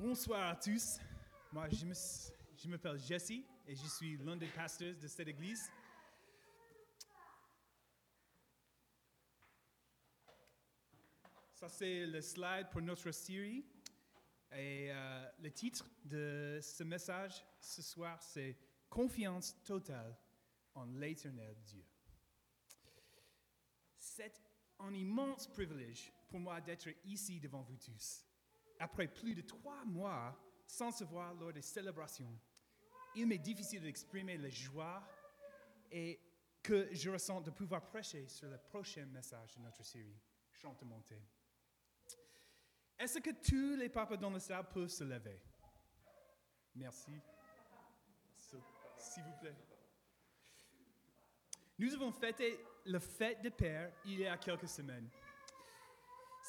Bonsoir à tous. Moi, je m'appelle Jesse et je suis l'un des pasteurs de cette église. Ça, c'est le slide pour notre série. Et euh, le titre de ce message ce soir, c'est Confiance totale en l'éternel Dieu. C'est un immense privilège pour moi d'être ici devant vous tous. Après plus de trois mois sans se voir lors des célébrations, il m'est difficile d'exprimer la joie et que je ressens de pouvoir prêcher sur le prochain message de notre série, Chante montée. Est-ce que tous les papas dans la salle peuvent se lever? Merci. S'il vous plaît. Nous avons fêté le fête des pères il y a quelques semaines.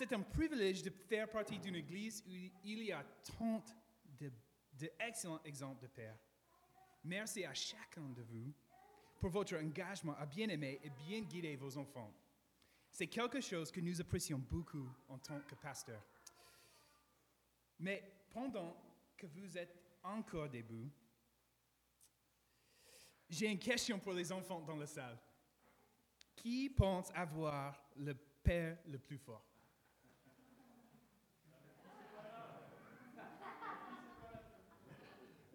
C'est un privilège de faire partie d'une église où il y a tant d'excellents exemples de pères. Merci à chacun de vous pour votre engagement à bien aimer et bien guider vos enfants. C'est quelque chose que nous apprécions beaucoup en tant que pasteur. Mais pendant que vous êtes encore debout, j'ai une question pour les enfants dans la salle. Qui pense avoir le père le plus fort?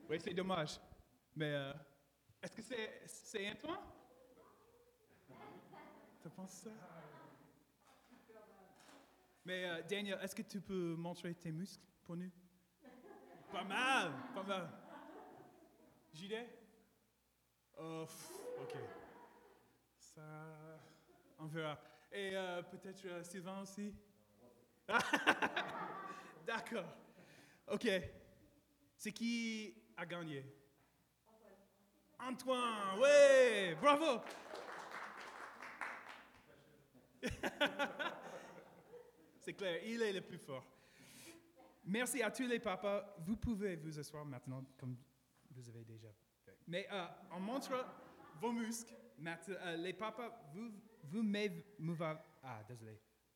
Oui, c'est dommage. Mais euh, est-ce que c'est, c'est Antoine? Tu penses ça? Mais euh, Daniel, est-ce que tu peux montrer tes muscles pour nous? Pas mal, pas mal. JD? Oh, ok. Ça, on verra. Et euh, peut-être Sylvain aussi? D'accord. Ok. C'est qui a gagné? Antoine, ouais, bravo. C'est clair, il est le plus fort. Merci à tous les papas. Vous pouvez vous asseoir maintenant, comme vous avez déjà fait. Mais euh, on montre vos muscles. Euh, les papas, ah.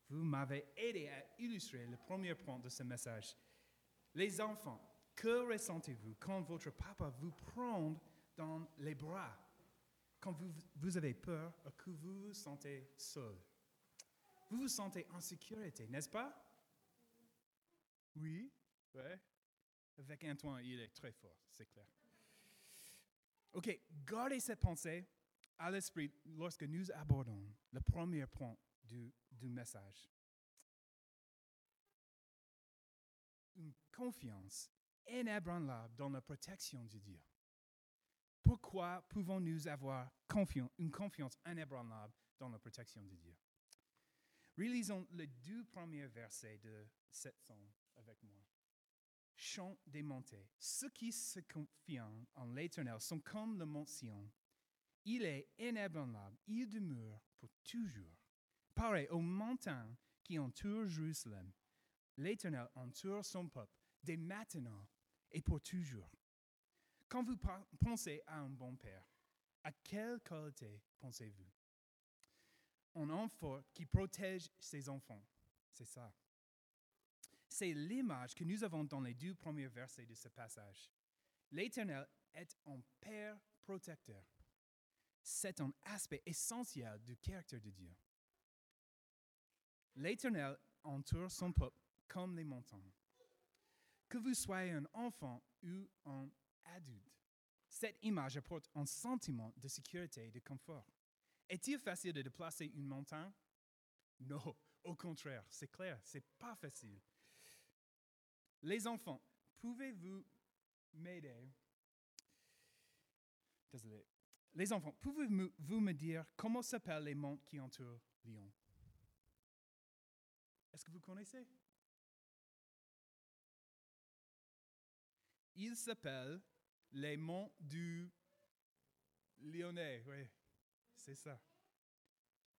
Vous m'avez aidé à illustrer le premier point de ce message. Les enfants, que ressentez-vous quand votre papa vous prend dans les bras, quand vous, vous avez peur ou que vous vous sentez seul? Vous vous sentez en sécurité, n'est-ce pas? Oui, ouais. Avec Antoine, il est très fort, c'est clair. OK, gardez cette pensée à l'esprit lorsque nous abordons le premier point du, du message. Une confiance inébranlable dans la protection de Dieu. Pourquoi pouvons-nous avoir une confiance inébranlable dans la protection de Dieu? Relisons les deux premiers versets de cette psaume avec moi. Chant des montées. Ceux qui se confient en l'Éternel sont comme le mont Sion. Il est inébranlable, il demeure pour toujours. Pareil aux montagnes qui entourent Jérusalem. L'Éternel entoure son peuple dès maintenant et pour toujours. Quand vous pensez à un bon père, à quelle qualité pensez-vous? Un enfant qui protège ses enfants. C'est ça. C'est l'image que nous avons dans les deux premiers versets de ce passage. L'Éternel est un Père protecteur. C'est un aspect essentiel du caractère de Dieu. L'Éternel entoure son peuple comme les montagnes. Que vous soyez un enfant ou un adulte, cette image apporte un sentiment de sécurité et de confort. Est-il facile de déplacer une montagne? Non, au contraire, c'est clair, c'est pas facile. Les enfants, pouvez-vous m'aider? Désolé. Les enfants, pouvez-vous me dire comment s'appellent les monts qui entourent Lyon? Est-ce que vous connaissez? Ils s'appellent les monts du Lyonnais, oui, c'est ça.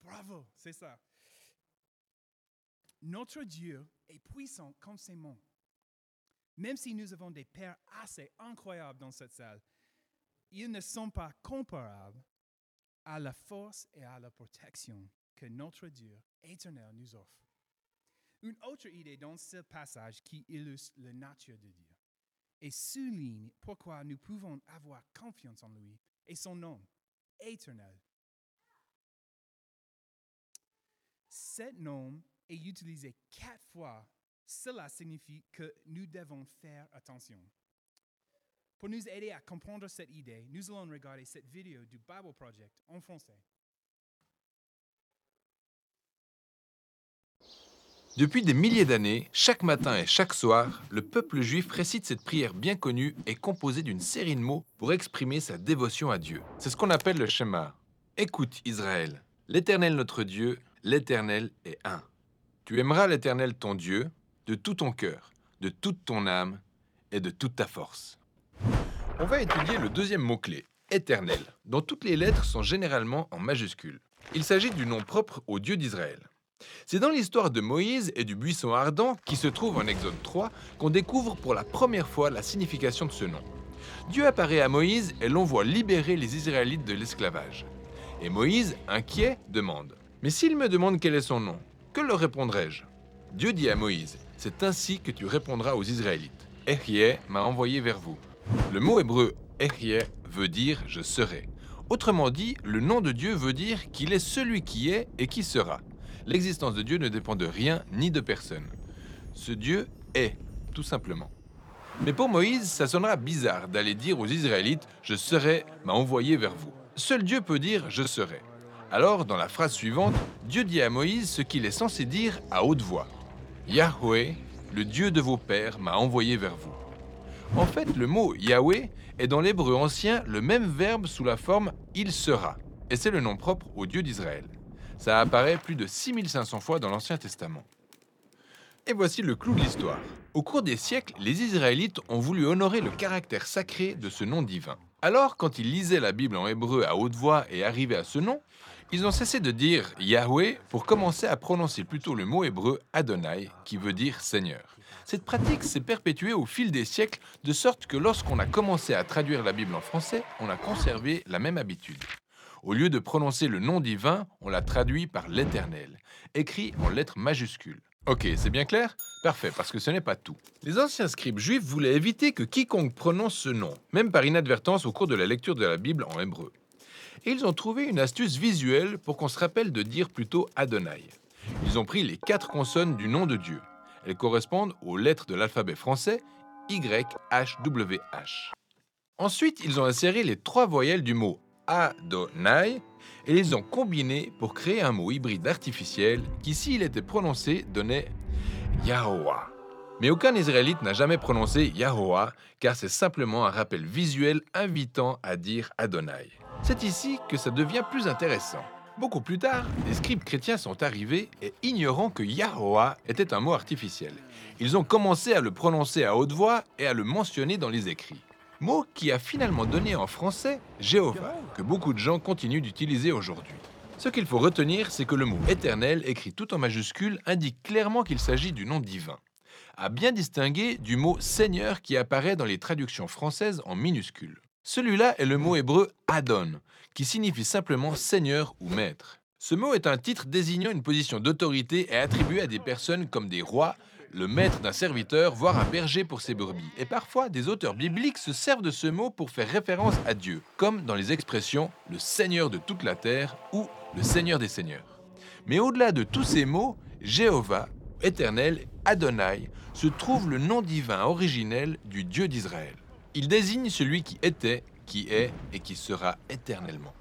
Bravo, c'est ça. Notre Dieu est puissant comme ces monts. Même si nous avons des pères assez incroyables dans cette salle, ils ne sont pas comparables à la force et à la protection que notre Dieu éternel nous offre. Une autre idée dans ce passage qui illustre la nature de Dieu. Et souligne pourquoi nous pouvons avoir confiance en lui et son nom éternel. Cet nom est utilisé quatre fois. Cela signifie que nous devons faire attention. Pour nous aider à comprendre cette idée, nous allons regarder cette vidéo du Bible Project en français. Depuis des milliers d'années, chaque matin et chaque soir, le peuple juif récite cette prière bien connue et composée d'une série de mots pour exprimer sa dévotion à Dieu. C'est ce qu'on appelle le Shema. Écoute Israël, l'Éternel notre Dieu, l'Éternel est un. Tu aimeras l'Éternel ton Dieu de tout ton cœur, de toute ton âme et de toute ta force. On va étudier le deuxième mot-clé, éternel, dont toutes les lettres sont généralement en majuscules. Il s'agit du nom propre au Dieu d'Israël. C'est dans l'histoire de Moïse et du buisson ardent, qui se trouve en Exode 3, qu'on découvre pour la première fois la signification de ce nom. Dieu apparaît à Moïse et l'envoie libérer les Israélites de l'esclavage. Et Moïse, inquiet, demande Mais s'il me demande quel est son nom, que leur répondrai-je? Dieu dit à Moïse C'est ainsi que tu répondras aux Israélites. Ehyeh m'a envoyé vers vous. Le mot hébreu Ehyeh veut dire je serai. Autrement dit, le nom de Dieu veut dire qu'il est celui qui est et qui sera l'existence de Dieu ne dépend de rien ni de personne. Ce Dieu est, tout simplement. Mais pour Moïse, ça sonnera bizarre d'aller dire aux Israélites Je serai m'a envoyé vers vous. Seul Dieu peut dire Je serai. Alors, dans la phrase suivante, Dieu dit à Moïse ce qu'il est censé dire à haute voix Yahweh, le Dieu de vos pères, m'a envoyé vers vous. En fait, le mot Yahweh est dans l'hébreu ancien le même verbe sous la forme il sera, et c'est le nom propre au Dieu d'Israël. Ça apparaît plus de 6500 fois dans l'Ancien Testament. Et voici le clou de l'histoire. Au cours des siècles, les Israélites ont voulu honorer le caractère sacré de ce nom divin. Alors, quand ils lisaient la Bible en hébreu à haute voix et arrivaient à ce nom, ils ont cessé de dire Yahweh pour commencer à prononcer plutôt le mot hébreu Adonai, qui veut dire Seigneur. Cette pratique s'est perpétuée au fil des siècles, de sorte que lorsqu'on a commencé à traduire la Bible en français, on a conservé la même habitude. Au lieu de prononcer le nom divin, on l'a traduit par l'Éternel, écrit en lettres majuscules. Ok, c'est bien clair? Parfait, parce que ce n'est pas tout. Les anciens scribes juifs voulaient éviter que quiconque prononce ce nom, même par inadvertance au cours de la lecture de la Bible en hébreu. Et ils ont trouvé une astuce visuelle pour qu'on se rappelle de dire plutôt Adonai. Ils ont pris les quatre consonnes du nom de Dieu. Elles correspondent aux lettres de l'alphabet français Y, H, W, H. Ensuite, ils ont inséré les trois voyelles du mot Adonai et les ont combinés pour créer un mot hybride artificiel qui, s'il était prononcé, donnait Yahoah. Mais aucun Israélite n'a jamais prononcé Yahoah, car c'est simplement un rappel visuel invitant à dire Adonai. C'est ici que ça devient plus intéressant. Beaucoup plus tard, les scribes chrétiens sont arrivés et ignorant que Yahoah était un mot artificiel. Ils ont commencé à le prononcer à haute voix et à le mentionner dans les écrits mot qui a finalement donné en français Jéhovah, que beaucoup de gens continuent d'utiliser aujourd'hui. Ce qu'il faut retenir, c'est que le mot éternel, écrit tout en majuscule, indique clairement qu'il s'agit du nom divin, à bien distinguer du mot Seigneur qui apparaît dans les traductions françaises en minuscules. Celui-là est le mot hébreu Adon, qui signifie simplement Seigneur ou Maître. Ce mot est un titre désignant une position d'autorité et attribué à des personnes comme des rois, le maître d'un serviteur, voire un berger pour ses brebis. Et parfois, des auteurs bibliques se servent de ce mot pour faire référence à Dieu, comme dans les expressions le Seigneur de toute la terre ou le Seigneur des seigneurs. Mais au-delà de tous ces mots, Jéhovah, Éternel, Adonai, se trouve le nom divin originel du Dieu d'Israël. Il désigne celui qui était, qui est et qui sera éternellement.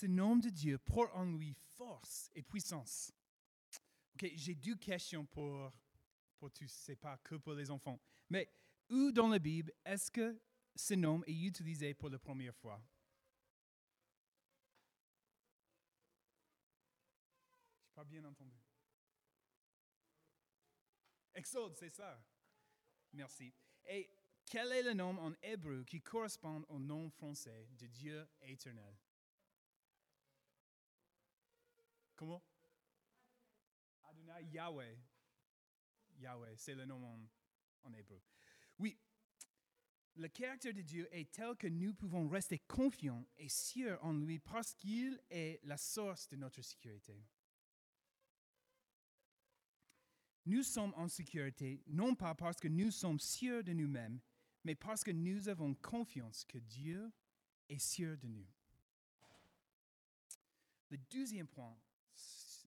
Ce nom de Dieu porte en lui force et puissance. Ok, j'ai deux questions pour, pour tous, c'est pas que pour les enfants. Mais où dans la Bible est-ce que ce nom est utilisé pour la première fois? Je pas bien entendu. Exode, c'est ça. Merci. Et quel est le nom en hébreu qui correspond au nom français de Dieu éternel? Comment? Adonai Yahweh. Yahweh, c'est le nom en, en hébreu. Oui, le caractère de Dieu est tel que nous pouvons rester confiants et sûrs en lui parce qu'il est la source de notre sécurité. Nous sommes en sécurité non pas parce que nous sommes sûrs de nous-mêmes, mais parce que nous avons confiance que Dieu est sûr de nous. Le deuxième point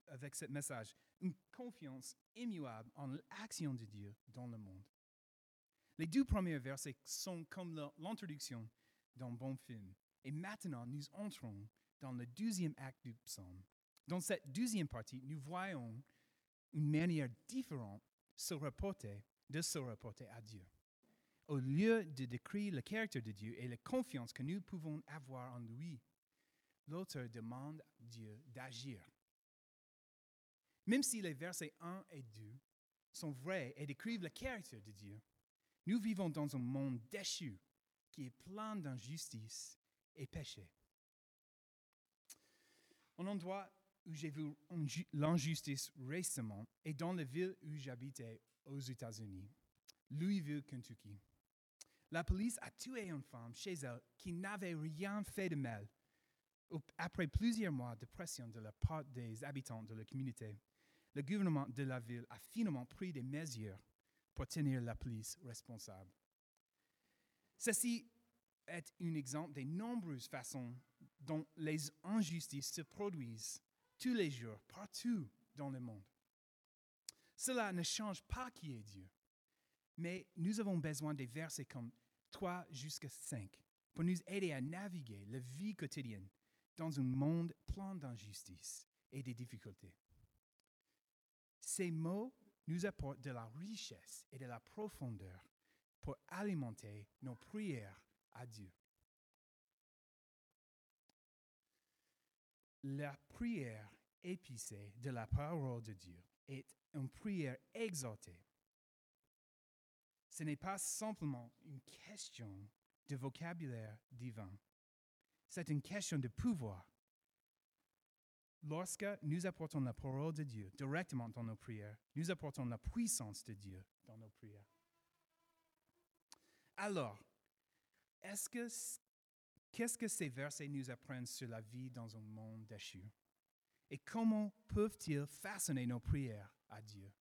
avec ce message, une confiance immuable en l'action de Dieu dans le monde. Les deux premiers versets sont comme l'introduction d'un bon film. Et maintenant, nous entrons dans le deuxième acte du psaume. Dans cette deuxième partie, nous voyons une manière différente se de se reporter à Dieu. Au lieu de décrire le caractère de Dieu et la confiance que nous pouvons avoir en lui, l'auteur demande à Dieu d'agir. Même si les versets 1 et 2 sont vrais et décrivent le caractère de Dieu, nous vivons dans un monde déchu qui est plein d'injustice et péché. Un endroit où j'ai vu inju- l'injustice récemment est dans la ville où j'habitais aux États-Unis, Louisville, Kentucky. La police a tué une femme chez elle qui n'avait rien fait de mal. Après plusieurs mois de pression de la part des habitants de la communauté, le gouvernement de la ville a finalement pris des mesures pour tenir la police responsable. Ceci est un exemple des nombreuses façons dont les injustices se produisent tous les jours, partout dans le monde. Cela ne change pas qui est Dieu, mais nous avons besoin des versets comme 3 jusqu'à 5 pour nous aider à naviguer la vie quotidienne dans un monde plein d'injustices et de difficultés. Ces mots nous apportent de la richesse et de la profondeur pour alimenter nos prières à Dieu. La prière épicée de la parole de Dieu est une prière exaltée. Ce n'est pas simplement une question de vocabulaire divin. C'est une question de pouvoir. Lorsque nous apportons la parole de Dieu directement dans nos prières, nous apportons la puissance de Dieu dans nos prières. Alors, est-ce que qu'est-ce que ces versets nous apprennent sur la vie dans un monde déchu? Et comment peuvent-ils façonner nos prières à Dieu?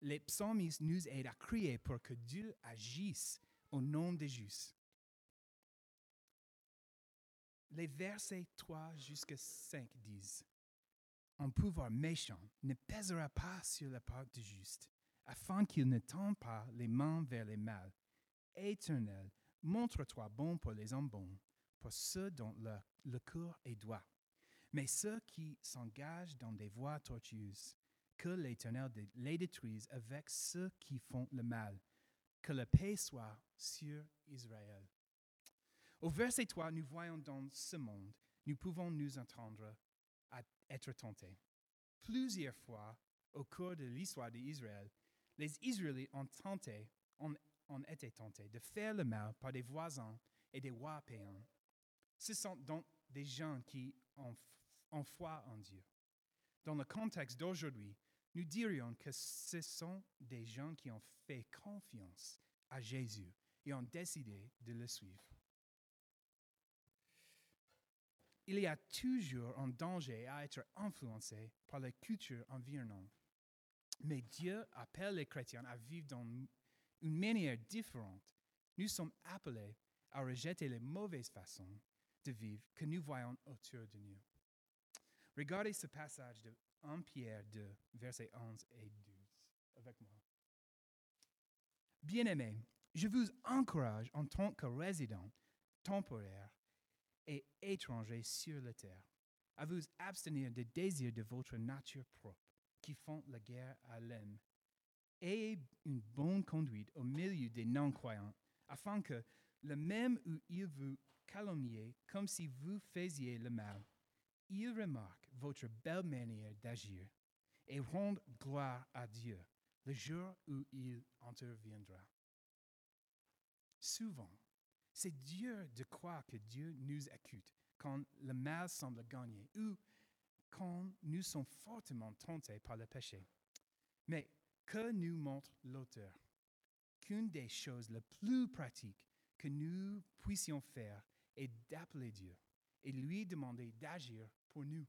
Les psalmistes nous aident à crier pour que Dieu agisse au nom des justes. Les versets 3 jusqu'à 5 disent Un pouvoir méchant ne pèsera pas sur la part du juste, afin qu'il ne tende pas les mains vers les mal. Éternel, montre-toi bon pour les hommes bons, pour ceux dont le, le cœur est droit. Mais ceux qui s'engagent dans des voies tortueuses, que l'Éternel les détruise avec ceux qui font le mal. Que la paix soit sur Israël. Au verset 3, nous voyons dans ce monde, nous pouvons nous entendre à être tentés. Plusieurs fois, au cours de l'histoire d'Israël, les Israélites ont tenté, ont, ont été tentés de faire le mal par des voisins et des rois païens. Ce sont donc des gens qui ont, ont foi en Dieu. Dans le contexte d'aujourd'hui, nous dirions que ce sont des gens qui ont fait confiance à Jésus et ont décidé de le suivre. Il y a toujours un danger à être influencé par la culture environnante. Mais Dieu appelle les chrétiens à vivre dans une manière différente. Nous sommes appelés à rejeter les mauvaises façons de vivre que nous voyons autour de nous. Regardez ce passage de 1 Pierre 2, versets 11 et 12 avec moi. Bien-aimés, je vous encourage en tant que résident temporaire et étranger sur la terre à vous abstenir des désirs de votre nature propre qui font la guerre à l'âme. Ayez une bonne conduite au milieu des non-croyants afin que, le même où ils vous calomniaient comme si vous faisiez le mal, ils remarquent votre belle manière d'agir et rendent gloire à Dieu le jour où il interviendra. Souvent, c'est dur de croire que Dieu nous écoute quand le mal semble gagner ou quand nous sommes fortement tentés par le péché. Mais que nous montre l'auteur? Qu'une des choses les plus pratiques que nous puissions faire est d'appeler Dieu et lui demander d'agir pour nous.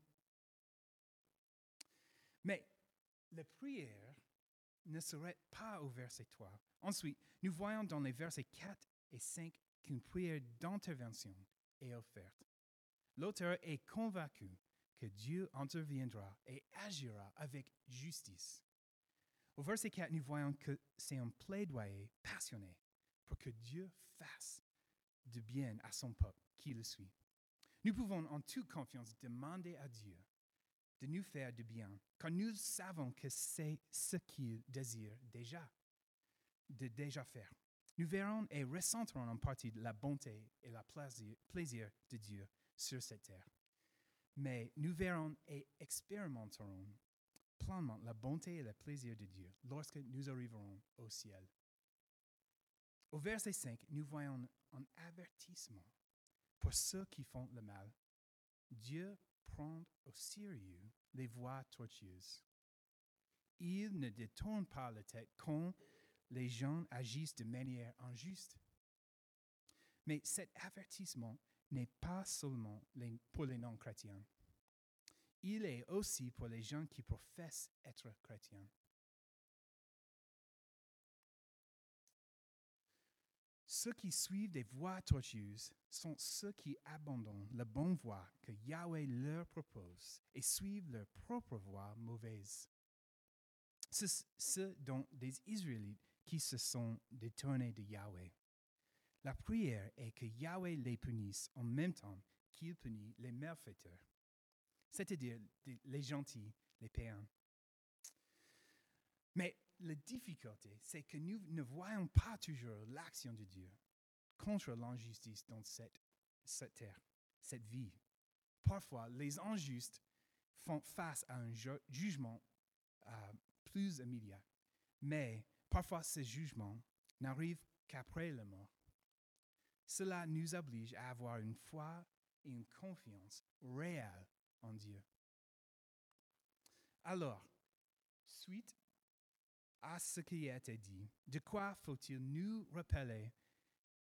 Mais la prière ne s'arrête pas au verset 3. Ensuite, nous voyons dans les versets 4 et 5 qu'une prière d'intervention est offerte. L'auteur est convaincu que Dieu interviendra et agira avec justice. Au verset 4, nous voyons que c'est un plaidoyer passionné pour que Dieu fasse de bien à son peuple qui le suit. Nous pouvons en toute confiance demander à Dieu de nous faire du bien, car nous savons que c'est ce qu'il désire déjà, de déjà faire. Nous verrons et ressentirons en partie la bonté et le plaisir, de Dieu sur cette terre. Mais nous verrons et expérimenterons pleinement la bonté et le plaisir de Dieu lorsque nous arriverons au ciel. Au verset 5, nous voyons un avertissement pour ceux qui font le mal. Dieu prend au sérieux les voies tortueuses. Il ne détourne pas la tête quand les gens agissent de manière injuste. Mais cet avertissement n'est pas seulement pour les non-chrétiens. Il est aussi pour les gens qui professent être chrétiens. Ceux qui suivent des voies tortueuses sont ceux qui abandonnent la bonne voie que Yahweh leur propose et suivent leur propre voie mauvaise. C'est ceux dont des Israélites qui se sont détournés de Yahweh. La prière est que Yahweh les punisse en même temps qu'il punit les malfaiteurs, c'est-à-dire les gentils, les païens. Mais la difficulté, c'est que nous ne voyons pas toujours l'action de Dieu contre l'injustice dans cette, terre, cette vie. Parfois, les injustes font face à un ju- jugement euh, plus immédiat, mais parfois ce jugement n'arrive qu'après la mort. Cela nous oblige à avoir une foi et une confiance réelle en Dieu. Alors, suite à ce qui a été dit, de quoi faut-il nous rappeler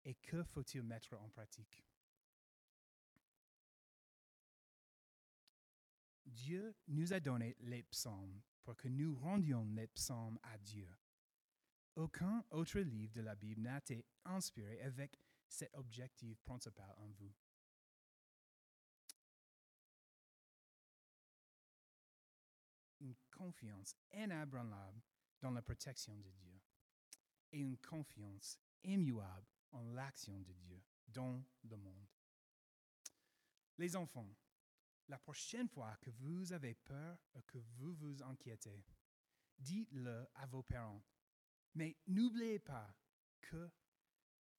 et que faut-il mettre en pratique? Dieu nous a donné les psaumes pour que nous rendions les psaumes à Dieu. Aucun autre livre de la Bible n'a été inspiré avec cet objectif principal en vous. Une confiance inébranlable dans la protection de Dieu et une confiance immuable en l'action de Dieu dans le monde. Les enfants, la prochaine fois que vous avez peur ou que vous vous inquiétez, dites-le à vos parents. Mais n'oubliez pas que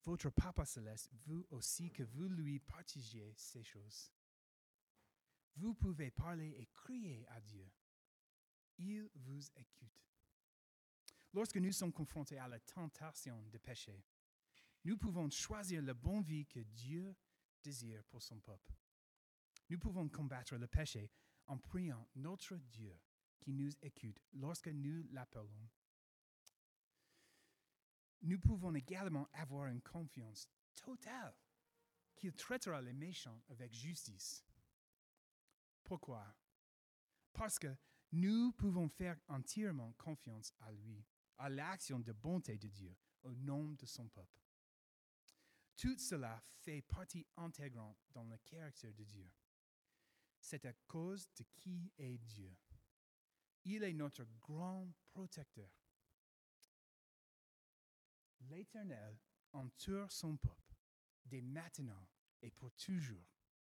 votre Papa céleste veut aussi que vous lui partagiez ces choses. Vous pouvez parler et crier à Dieu. Il vous écoute. Lorsque nous sommes confrontés à la tentation de pécher, nous pouvons choisir la bonne vie que Dieu désire pour son peuple. Nous pouvons combattre le péché en priant notre Dieu qui nous écoute lorsque nous l'appelons. Nous pouvons également avoir une confiance totale qu'il traitera les méchants avec justice. Pourquoi? Parce que nous pouvons faire entièrement confiance à lui, à l'action de bonté de Dieu, au nom de son peuple. Tout cela fait partie intégrante dans le caractère de Dieu. C'est à cause de qui est Dieu. Il est notre grand protecteur. L'Éternel entoure son peuple dès maintenant et pour toujours.